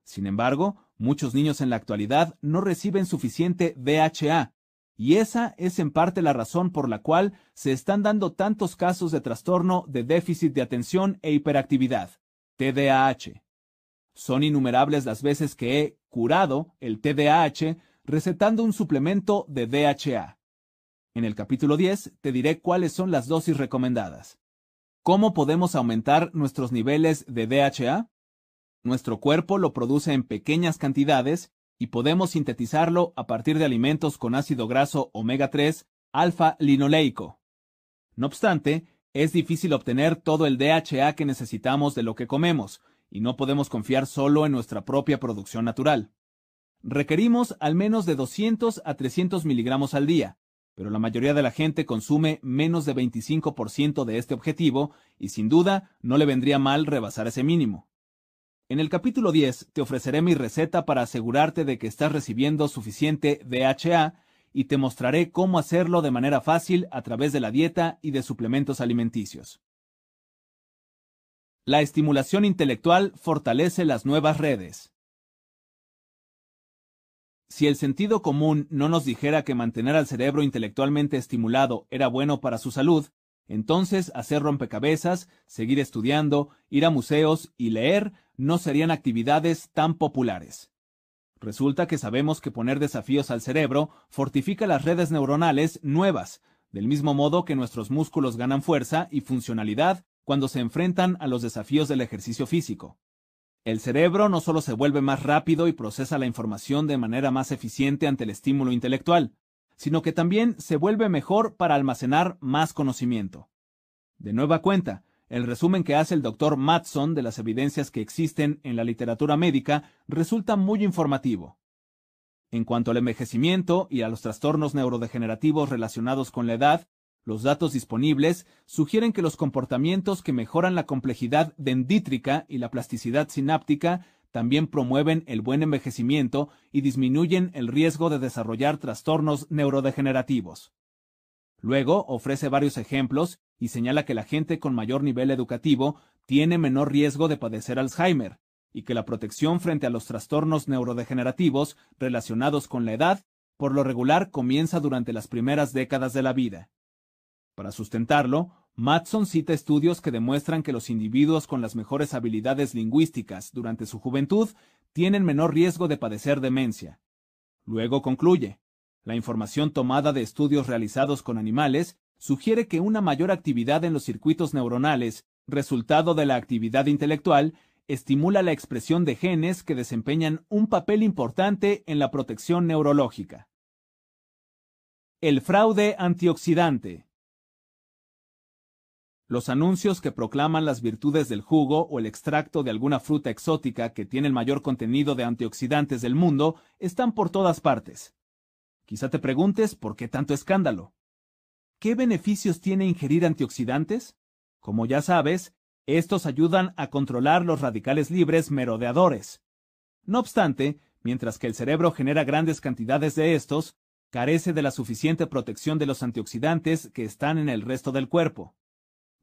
A: Sin embargo, muchos niños en la actualidad no reciben suficiente DHA, y esa es en parte la razón por la cual se están dando tantos casos de trastorno de déficit de atención e hiperactividad, TDAH. Son innumerables las veces que he curado el TDAH recetando un suplemento de DHA. En el capítulo 10 te diré cuáles son las dosis recomendadas. ¿Cómo podemos aumentar nuestros niveles de DHA? Nuestro cuerpo lo produce en pequeñas cantidades y podemos sintetizarlo a partir de alimentos con ácido graso omega 3 alfa-linoleico. No obstante, es difícil obtener todo el DHA que necesitamos de lo que comemos, y no podemos confiar solo en nuestra propia producción natural. Requerimos al menos de 200 a 300 miligramos al día, pero la mayoría de la gente consume menos de 25% de este objetivo y sin duda no le vendría mal rebasar ese mínimo. En el capítulo 10 te ofreceré mi receta para asegurarte de que estás recibiendo suficiente DHA y te mostraré cómo hacerlo de manera fácil a través de la dieta y de suplementos alimenticios. La estimulación intelectual fortalece las nuevas redes. Si el sentido común no nos dijera que mantener al cerebro intelectualmente estimulado era bueno para su salud, entonces hacer rompecabezas, seguir estudiando, ir a museos y leer no serían actividades tan populares. Resulta que sabemos que poner desafíos al cerebro fortifica las redes neuronales nuevas, del mismo modo que nuestros músculos ganan fuerza y funcionalidad cuando se enfrentan a los desafíos del ejercicio físico. El cerebro no solo se vuelve más rápido y procesa la información de manera más eficiente ante el estímulo intelectual, sino que también se vuelve mejor para almacenar más conocimiento. De nueva cuenta, el resumen que hace el doctor Matson de las evidencias que existen en la literatura médica resulta muy informativo. En cuanto al envejecimiento y a los trastornos neurodegenerativos relacionados con la edad, los datos disponibles sugieren que los comportamientos que mejoran la complejidad dendrítica y la plasticidad sináptica también promueven el buen envejecimiento y disminuyen el riesgo de desarrollar trastornos neurodegenerativos. Luego ofrece varios ejemplos y señala que la gente con mayor nivel educativo tiene menor riesgo de padecer Alzheimer, y que la protección frente a los trastornos neurodegenerativos relacionados con la edad por lo regular comienza durante las primeras décadas de la vida. Para sustentarlo, Matson cita estudios que demuestran que los individuos con las mejores habilidades lingüísticas durante su juventud tienen menor riesgo de padecer demencia. Luego concluye, la información tomada de estudios realizados con animales sugiere que una mayor actividad en los circuitos neuronales, resultado de la actividad intelectual, estimula la expresión de genes que desempeñan un papel importante en la protección neurológica. El fraude antioxidante. Los anuncios que proclaman las virtudes del jugo o el extracto de alguna fruta exótica que tiene el mayor contenido de antioxidantes del mundo están por todas partes. Quizá te preguntes por qué tanto escándalo. ¿Qué beneficios tiene ingerir antioxidantes? Como ya sabes, estos ayudan a controlar los radicales libres merodeadores. No obstante, mientras que el cerebro genera grandes cantidades de estos, carece de la suficiente protección de los antioxidantes que están en el resto del cuerpo.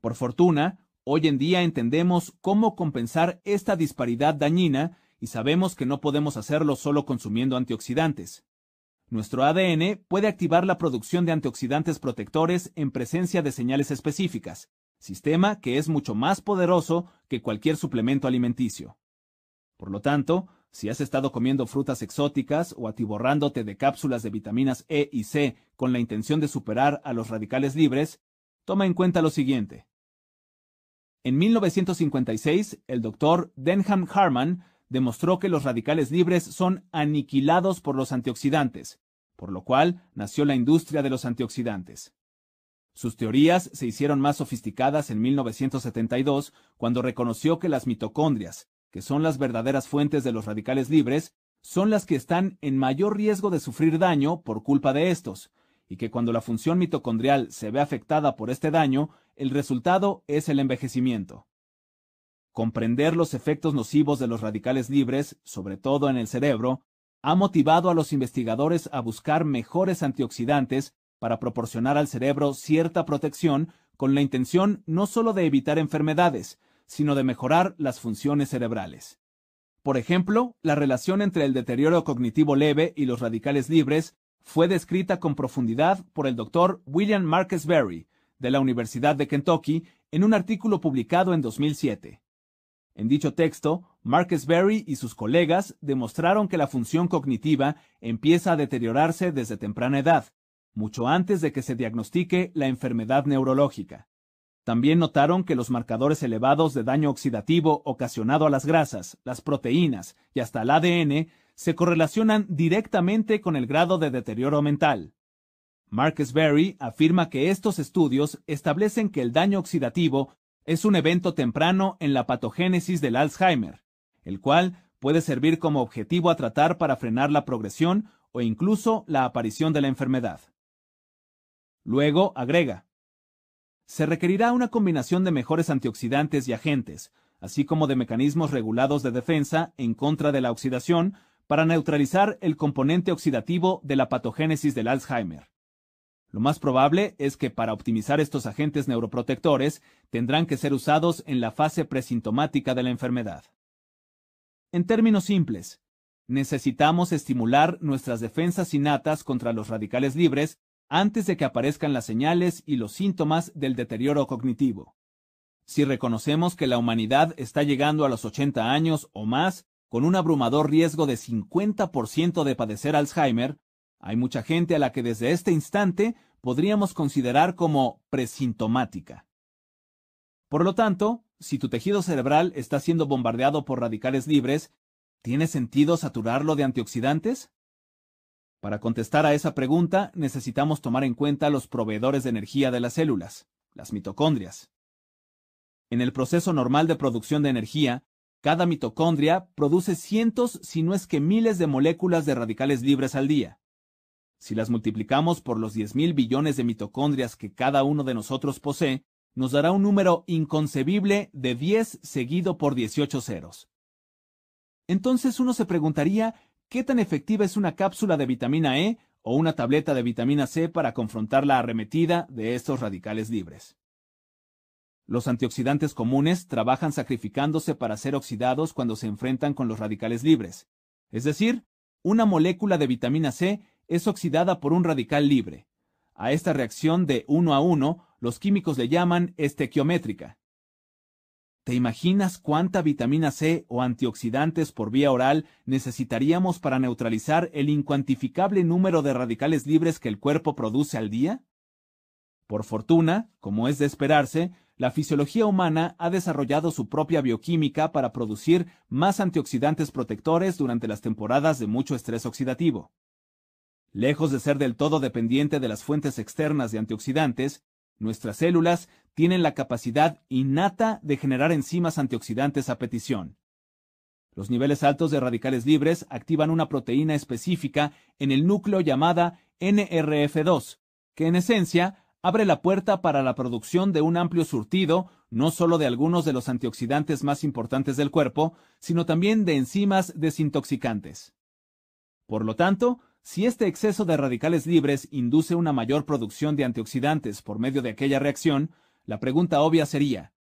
A: Por fortuna, hoy en día entendemos cómo compensar esta disparidad dañina y sabemos que no podemos hacerlo solo consumiendo antioxidantes. Nuestro ADN puede activar la producción de antioxidantes protectores en presencia de señales específicas, sistema que es mucho más poderoso que cualquier suplemento alimenticio. Por lo tanto, si has estado comiendo frutas exóticas o atiborrándote de cápsulas de vitaminas E y C con la intención de superar a los radicales libres, Toma en cuenta lo siguiente. En 1956, el doctor Denham Harman demostró que los radicales libres son aniquilados por los antioxidantes, por lo cual nació la industria de los antioxidantes. Sus teorías se hicieron más sofisticadas en 1972, cuando reconoció que las mitocondrias, que son las verdaderas fuentes de los radicales libres, son las que están en mayor riesgo de sufrir daño por culpa de estos, y que cuando la función mitocondrial se ve afectada por este daño, el resultado es el envejecimiento. Comprender los efectos nocivos de los radicales libres, sobre todo en el cerebro, ha motivado a los investigadores a buscar mejores antioxidantes para proporcionar al cerebro cierta protección con la intención no solo de evitar enfermedades, sino de mejorar las funciones cerebrales. Por ejemplo, la relación entre el deterioro cognitivo leve y los radicales libres fue descrita con profundidad por el doctor William Marcus Berry, de la Universidad de Kentucky, en un artículo publicado en 2007. En dicho texto, Marcus Berry y sus colegas demostraron que la función cognitiva empieza a deteriorarse desde temprana edad, mucho antes de que se diagnostique la enfermedad neurológica. También notaron que los marcadores elevados de daño oxidativo ocasionado a las grasas, las proteínas y hasta el ADN se correlacionan directamente con el grado de deterioro mental. Marcus Berry afirma que estos estudios establecen que el daño oxidativo es un evento temprano en la patogénesis del Alzheimer, el cual puede servir como objetivo a tratar para frenar la progresión o incluso la aparición de la enfermedad. Luego agrega, se requerirá una combinación de mejores antioxidantes y agentes, así como de mecanismos regulados de defensa en contra de la oxidación para neutralizar el componente oxidativo de la patogénesis del Alzheimer. Lo más probable es que para optimizar estos agentes neuroprotectores tendrán que ser usados en la fase presintomática de la enfermedad. En términos simples, necesitamos estimular nuestras defensas innatas contra los radicales libres antes de que aparezcan las señales y los síntomas del deterioro cognitivo. Si reconocemos que la humanidad está llegando a los 80 años o más con un abrumador riesgo de 50% de padecer Alzheimer, hay mucha gente a la que desde este instante podríamos considerar como presintomática. Por lo tanto, si tu tejido cerebral está siendo bombardeado por radicales libres, ¿tiene sentido saturarlo de antioxidantes? Para contestar a esa pregunta, necesitamos tomar en cuenta los proveedores de energía de las células, las mitocondrias. En el proceso normal de producción de energía, cada mitocondria produce cientos, si no es que miles de moléculas de radicales libres al día. Si las multiplicamos por los 10.000 billones de mitocondrias que cada uno de nosotros posee, nos dará un número inconcebible de 10 seguido por 18 ceros. Entonces uno se preguntaría qué tan efectiva es una cápsula de vitamina E o una tableta de vitamina C para confrontar la arremetida de estos radicales libres. Los antioxidantes comunes trabajan sacrificándose para ser oxidados cuando se enfrentan con los radicales libres. Es decir, una molécula de vitamina C es oxidada por un radical libre. A esta reacción de uno a uno, los químicos le llaman estequiométrica. ¿Te imaginas cuánta vitamina C o antioxidantes por vía oral necesitaríamos para neutralizar el incuantificable número de radicales libres que el cuerpo produce al día? Por fortuna, como es de esperarse, la fisiología humana ha desarrollado su propia bioquímica para producir más antioxidantes protectores durante las temporadas de mucho estrés oxidativo. Lejos de ser del todo dependiente de las fuentes externas de antioxidantes, nuestras células tienen la capacidad innata de generar enzimas antioxidantes a petición. Los niveles altos de radicales libres activan una proteína específica en el núcleo llamada NRF2, que en esencia abre la puerta para la producción de un amplio surtido, no solo de algunos de los antioxidantes más importantes del cuerpo, sino también de enzimas desintoxicantes. Por lo tanto, si este exceso de radicales libres induce una mayor producción de antioxidantes por medio de aquella reacción, la pregunta obvia sería,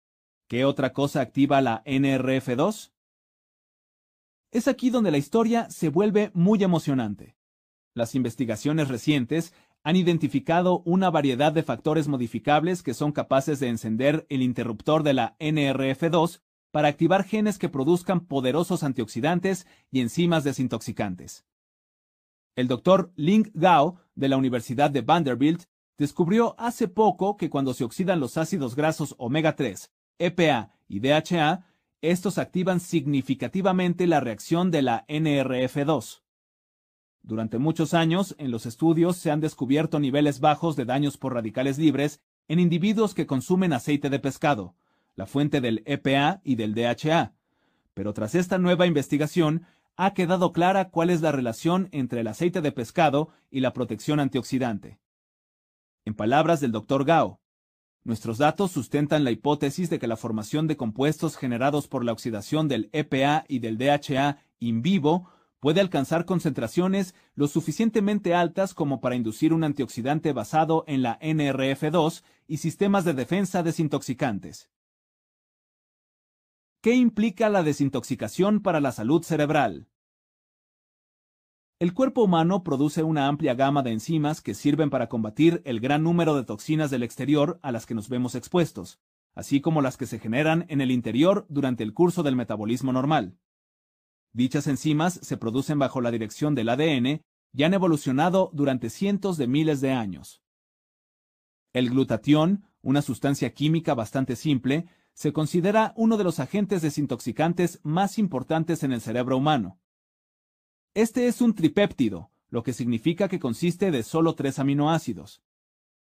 A: ¿qué otra cosa activa la NRF2? Es aquí donde la historia se vuelve muy emocionante. Las investigaciones recientes han identificado una variedad de factores modificables que son capaces de encender el interruptor de la NRF2 para activar genes que produzcan poderosos antioxidantes y enzimas desintoxicantes. El doctor Ling Gao, de la Universidad de Vanderbilt, descubrió hace poco que cuando se oxidan los ácidos grasos omega 3, EPA y DHA, estos activan significativamente la reacción de la NRF2. Durante muchos años, en los estudios se han descubierto niveles bajos de daños por radicales libres en individuos que consumen aceite de pescado, la fuente del EPA y del DHA. Pero tras esta nueva investigación, ha quedado clara cuál es la relación entre el aceite de pescado y la protección antioxidante. En palabras del Dr. Gao, nuestros datos sustentan la hipótesis de que la formación de compuestos generados por la oxidación del EPA y del DHA in vivo puede alcanzar concentraciones lo suficientemente altas como para inducir un antioxidante basado en la NRF2 y sistemas de defensa desintoxicantes. ¿Qué implica la desintoxicación para la salud cerebral? El cuerpo humano produce una amplia gama de enzimas que sirven para combatir el gran número de toxinas del exterior a las que nos vemos expuestos, así como las que se generan en el interior durante el curso del metabolismo normal. Dichas enzimas se producen bajo la dirección del ADN y han evolucionado durante cientos de miles de años. El glutatión, una sustancia química bastante simple, se considera uno de los agentes desintoxicantes más importantes en el cerebro humano. Este es un tripéptido, lo que significa que consiste de solo tres aminoácidos.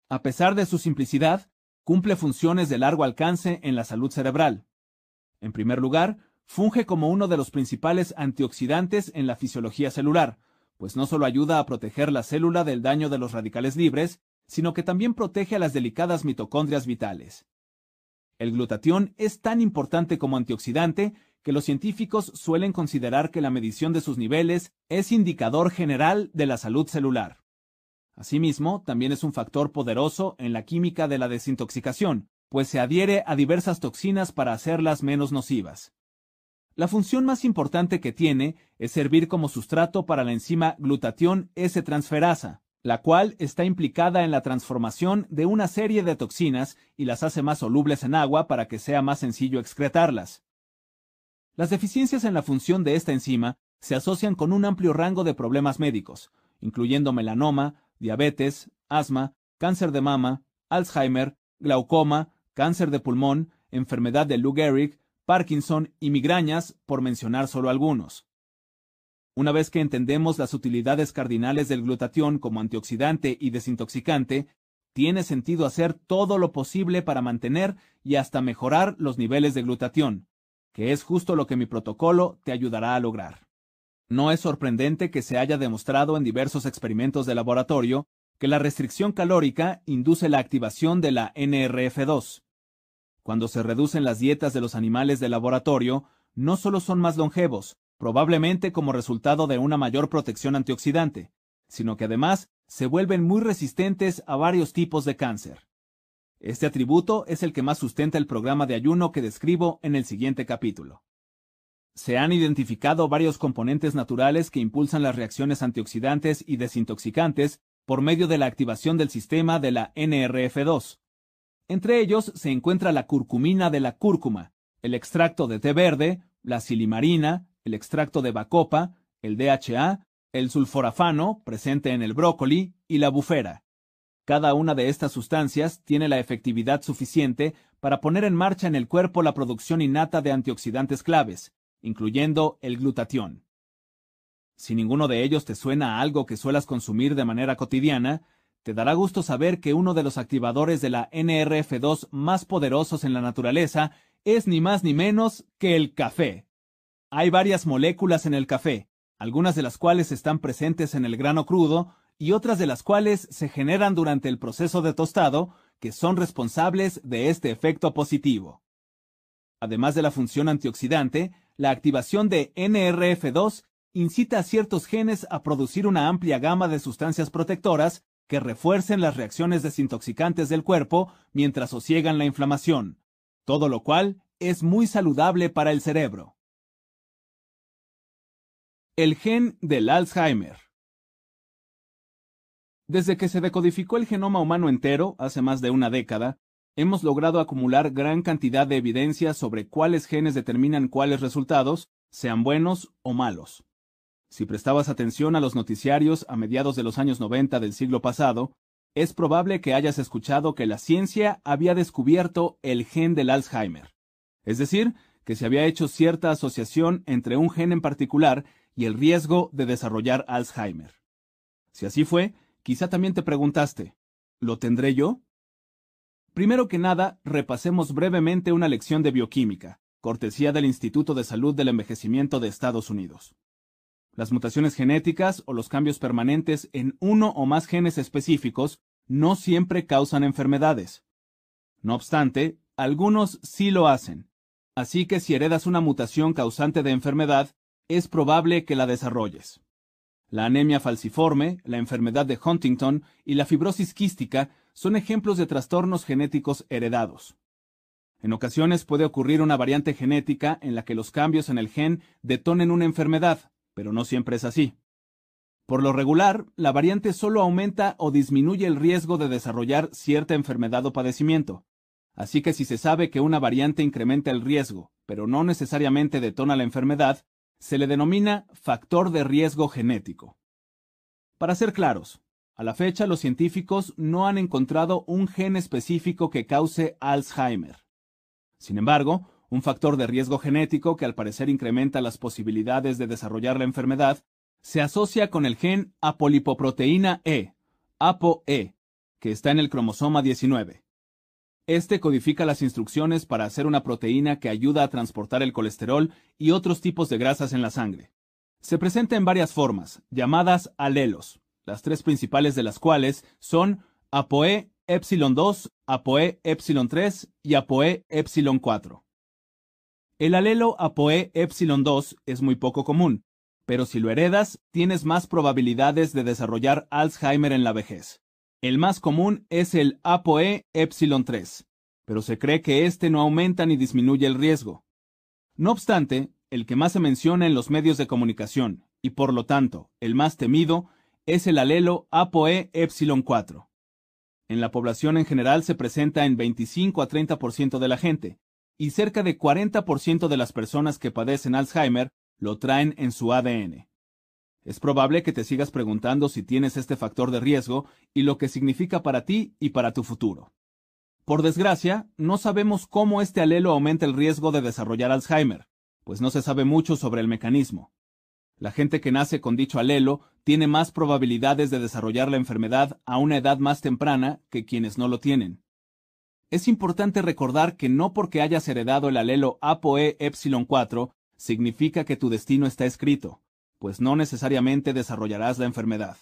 A: A pesar de su simplicidad, cumple funciones de largo alcance en la salud cerebral. En primer lugar, funge como uno de los principales antioxidantes en la fisiología celular, pues no solo ayuda a proteger la célula del daño de los radicales libres, sino que también protege a las delicadas mitocondrias vitales. El glutatión es tan importante como antioxidante que los científicos suelen considerar que la medición de sus niveles es indicador general de la salud celular. Asimismo, también es un factor poderoso en la química de la desintoxicación, pues se adhiere a diversas toxinas para hacerlas menos nocivas. La función más importante que tiene es servir como sustrato para la enzima glutatión S-transferasa, la cual está implicada en la transformación de una serie de toxinas y las hace más solubles en agua para que sea más sencillo excretarlas. Las deficiencias en la función de esta enzima se asocian con un amplio rango de problemas médicos, incluyendo melanoma, diabetes, asma, cáncer de mama, Alzheimer, glaucoma, cáncer de pulmón, enfermedad de Lou Gehrig, Parkinson y migrañas, por mencionar solo algunos. Una vez que entendemos las utilidades cardinales del glutatión como antioxidante y desintoxicante, tiene sentido hacer todo lo posible para mantener y hasta mejorar los niveles de glutatión, que es justo lo que mi protocolo te ayudará a lograr. No es sorprendente que se haya demostrado en diversos experimentos de laboratorio que la restricción calórica induce la activación de la NRF2, cuando se reducen las dietas de los animales de laboratorio, no solo son más longevos, probablemente como resultado de una mayor protección antioxidante, sino que además se vuelven muy resistentes a varios tipos de cáncer. Este atributo es el que más sustenta el programa de ayuno que describo en el siguiente capítulo. Se han identificado varios componentes naturales que impulsan las reacciones antioxidantes y desintoxicantes por medio de la activación del sistema de la NRF2, entre ellos se encuentra la curcumina de la cúrcuma, el extracto de té verde, la silimarina, el extracto de bacopa, el DHA, el sulforafano, presente en el brócoli, y la bufera. Cada una de estas sustancias tiene la efectividad suficiente para poner en marcha en el cuerpo la producción innata de antioxidantes claves, incluyendo el glutatión. Si ninguno de ellos te suena a algo que suelas consumir de manera cotidiana, te dará gusto saber que uno de los activadores de la NRF2 más poderosos en la naturaleza es ni más ni menos que el café. Hay varias moléculas en el café, algunas de las cuales están presentes en el grano crudo y otras de las cuales se generan durante el proceso de tostado, que son responsables de este efecto positivo. Además de la función antioxidante, la activación de NRF2 incita a ciertos genes a producir una amplia gama de sustancias protectoras que refuercen las reacciones desintoxicantes del cuerpo mientras sosiegan la inflamación, todo lo cual es muy saludable para el cerebro. El gen del Alzheimer. Desde que se decodificó el genoma humano entero, hace más de una década, hemos logrado acumular gran cantidad de evidencia sobre cuáles genes determinan cuáles resultados, sean buenos o malos. Si prestabas atención a los noticiarios a mediados de los años 90 del siglo pasado, es probable que hayas escuchado que la ciencia había descubierto el gen del Alzheimer. Es decir, que se había hecho cierta asociación entre un gen en particular y el riesgo de desarrollar Alzheimer. Si así fue, quizá también te preguntaste, ¿lo tendré yo? Primero que nada, repasemos brevemente una lección de bioquímica, cortesía del Instituto de Salud del Envejecimiento de Estados Unidos. Las mutaciones genéticas o los cambios permanentes en uno o más genes específicos no siempre causan enfermedades. No obstante, algunos sí lo hacen. Así que si heredas una mutación causante de enfermedad, es probable que la desarrolles. La anemia falciforme, la enfermedad de Huntington y la fibrosis quística son ejemplos de trastornos genéticos heredados. En ocasiones puede ocurrir una variante genética en la que los cambios en el gen detonen una enfermedad, pero no siempre es así. Por lo regular, la variante solo aumenta o disminuye el riesgo de desarrollar cierta enfermedad o padecimiento. Así que si se sabe que una variante incrementa el riesgo, pero no necesariamente detona la enfermedad, se le denomina factor de riesgo genético. Para ser claros, a la fecha los científicos no han encontrado un gen específico que cause Alzheimer. Sin embargo, un factor de riesgo genético que al parecer incrementa las posibilidades de desarrollar la enfermedad, se asocia con el gen apolipoproteína E, ApoE, que está en el cromosoma 19. Este codifica las instrucciones para hacer una proteína que ayuda a transportar el colesterol y otros tipos de grasas en la sangre. Se presenta en varias formas, llamadas alelos, las tres principales de las cuales son ApoE epsilon 2, ApoE epsilon 3 y ApoE epsilon 4. El alelo ApoE epsilon 2 es muy poco común, pero si lo heredas, tienes más probabilidades de desarrollar Alzheimer en la vejez. El más común es el ApoE epsilon 3, pero se cree que este no aumenta ni disminuye el riesgo. No obstante, el que más se menciona en los medios de comunicación, y por lo tanto, el más temido, es el alelo ApoE epsilon 4. En la población en general se presenta en 25 a 30% de la gente, y cerca de 40% de las personas que padecen Alzheimer lo traen en su ADN. Es probable que te sigas preguntando si tienes este factor de riesgo y lo que significa para ti y para tu futuro. Por desgracia, no sabemos cómo este alelo aumenta el riesgo de desarrollar Alzheimer, pues no se sabe mucho sobre el mecanismo. La gente que nace con dicho alelo tiene más probabilidades de desarrollar la enfermedad a una edad más temprana que quienes no lo tienen. Es importante recordar que no porque hayas heredado el alelo ApoE epsilon 4 significa que tu destino está escrito, pues no necesariamente desarrollarás la enfermedad.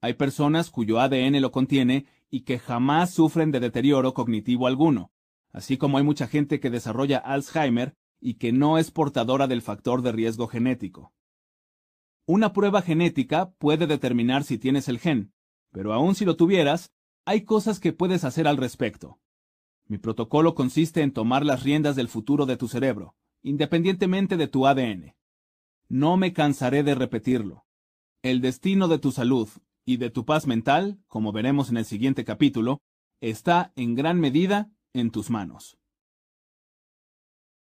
A: Hay personas cuyo ADN lo contiene y que jamás sufren de deterioro cognitivo alguno, así como hay mucha gente que desarrolla Alzheimer y que no es portadora del factor de riesgo genético. Una prueba genética puede determinar si tienes el gen, pero aun si lo tuvieras, hay cosas que puedes hacer al respecto. Mi protocolo consiste en tomar las riendas del futuro de tu cerebro, independientemente de tu ADN. No me cansaré de repetirlo. El destino de tu salud y de tu paz mental, como veremos en el siguiente capítulo, está en gran medida en tus manos.